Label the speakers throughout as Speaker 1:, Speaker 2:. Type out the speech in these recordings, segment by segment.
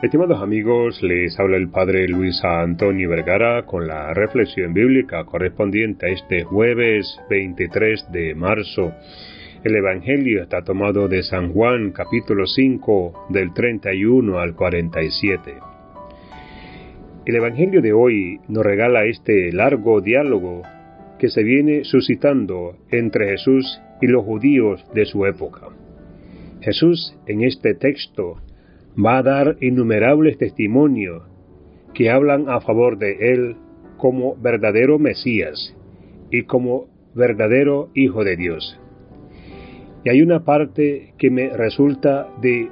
Speaker 1: Estimados amigos, les habla el Padre Luis Antonio Vergara con la reflexión bíblica correspondiente a este jueves 23 de marzo. El Evangelio está tomado de San Juan capítulo 5 del 31 al 47. El Evangelio de hoy nos regala este largo diálogo que se viene suscitando entre Jesús y los judíos de su época. Jesús en este texto va a dar innumerables testimonios que hablan a favor de él como verdadero Mesías y como verdadero Hijo de Dios. Y hay una parte que me resulta de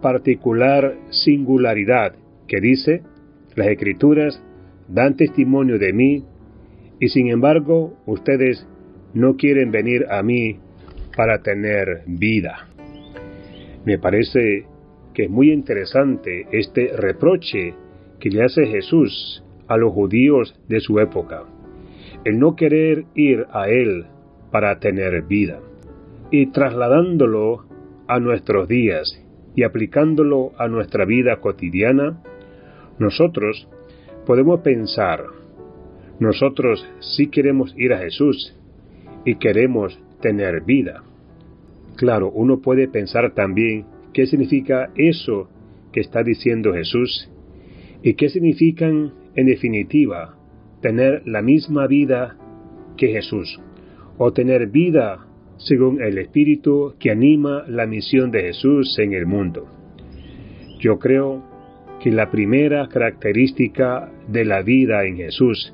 Speaker 1: particular singularidad que dice, las escrituras dan testimonio de mí y sin embargo ustedes no quieren venir a mí para tener vida. Me parece que es muy interesante este reproche que le hace Jesús a los judíos de su época, el no querer ir a Él para tener vida, y trasladándolo a nuestros días y aplicándolo a nuestra vida cotidiana, nosotros podemos pensar, nosotros sí queremos ir a Jesús y queremos tener vida. Claro, uno puede pensar también qué significa eso que está diciendo Jesús y qué significan, en definitiva, tener la misma vida que Jesús o tener vida según el espíritu que anima la misión de Jesús en el mundo. Yo creo que la primera característica de la vida en Jesús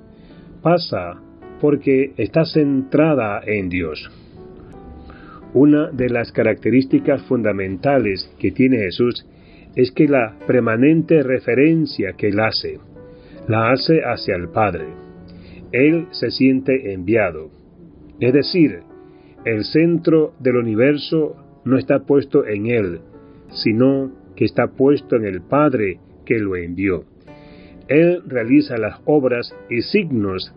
Speaker 1: pasa porque está centrada en Dios. Una de las características fundamentales que tiene Jesús es que la permanente referencia que él hace, la hace hacia el Padre. Él se siente enviado. Es decir, el centro del universo no está puesto en él, sino que está puesto en el Padre que lo envió. Él realiza las obras y signos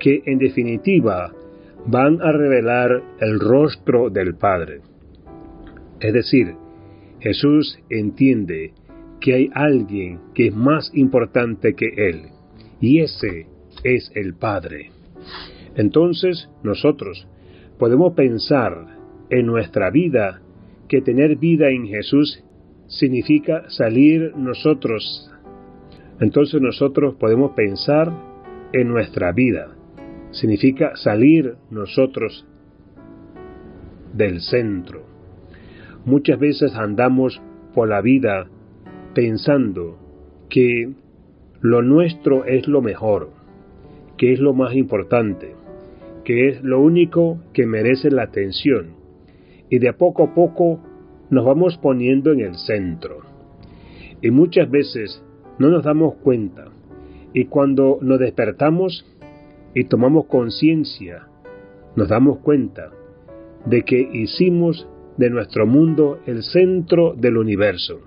Speaker 1: que en definitiva van a revelar el rostro del Padre. Es decir, Jesús entiende que hay alguien que es más importante que Él, y ese es el Padre. Entonces nosotros podemos pensar en nuestra vida que tener vida en Jesús significa salir nosotros. Entonces nosotros podemos pensar en nuestra vida significa salir nosotros del centro. Muchas veces andamos por la vida pensando que lo nuestro es lo mejor, que es lo más importante, que es lo único que merece la atención, y de a poco a poco nos vamos poniendo en el centro. Y muchas veces no nos damos cuenta, y cuando nos despertamos y tomamos conciencia, nos damos cuenta de que hicimos de nuestro mundo el centro del universo.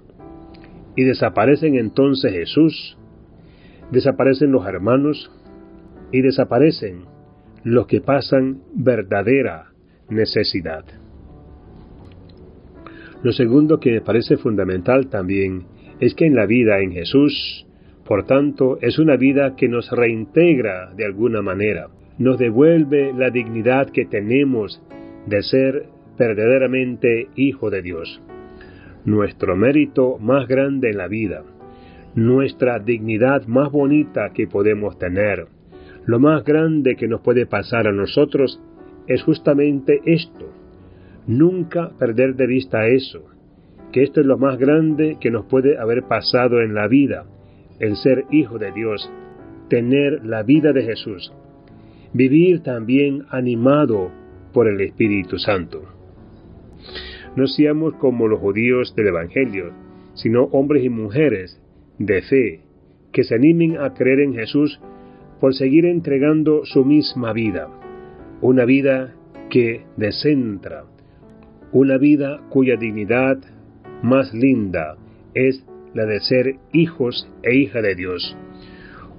Speaker 1: Y desaparecen entonces Jesús, desaparecen los hermanos y desaparecen los que pasan verdadera necesidad. Lo segundo que me parece fundamental también es que en la vida en Jesús por tanto, es una vida que nos reintegra de alguna manera, nos devuelve la dignidad que tenemos de ser verdaderamente hijo de Dios. Nuestro mérito más grande en la vida, nuestra dignidad más bonita que podemos tener, lo más grande que nos puede pasar a nosotros es justamente esto. Nunca perder de vista eso, que esto es lo más grande que nos puede haber pasado en la vida, el ser hijo de Dios, tener la vida de Jesús, vivir también animado por el Espíritu Santo. No seamos como los judíos del Evangelio, sino hombres y mujeres de fe, que se animen a creer en Jesús por seguir entregando su misma vida, una vida que descentra, una vida cuya dignidad más linda es la de ser hijos e hija de Dios.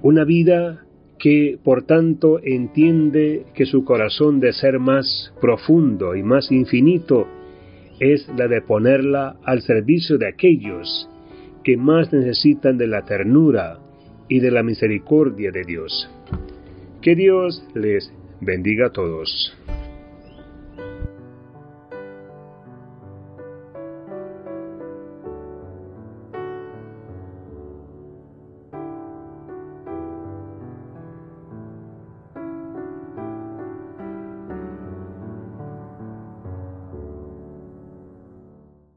Speaker 1: Una vida que por tanto entiende que su corazón de ser más profundo y más infinito es la de ponerla al servicio de aquellos que más necesitan de la ternura y de la misericordia de Dios. Que Dios les bendiga a todos.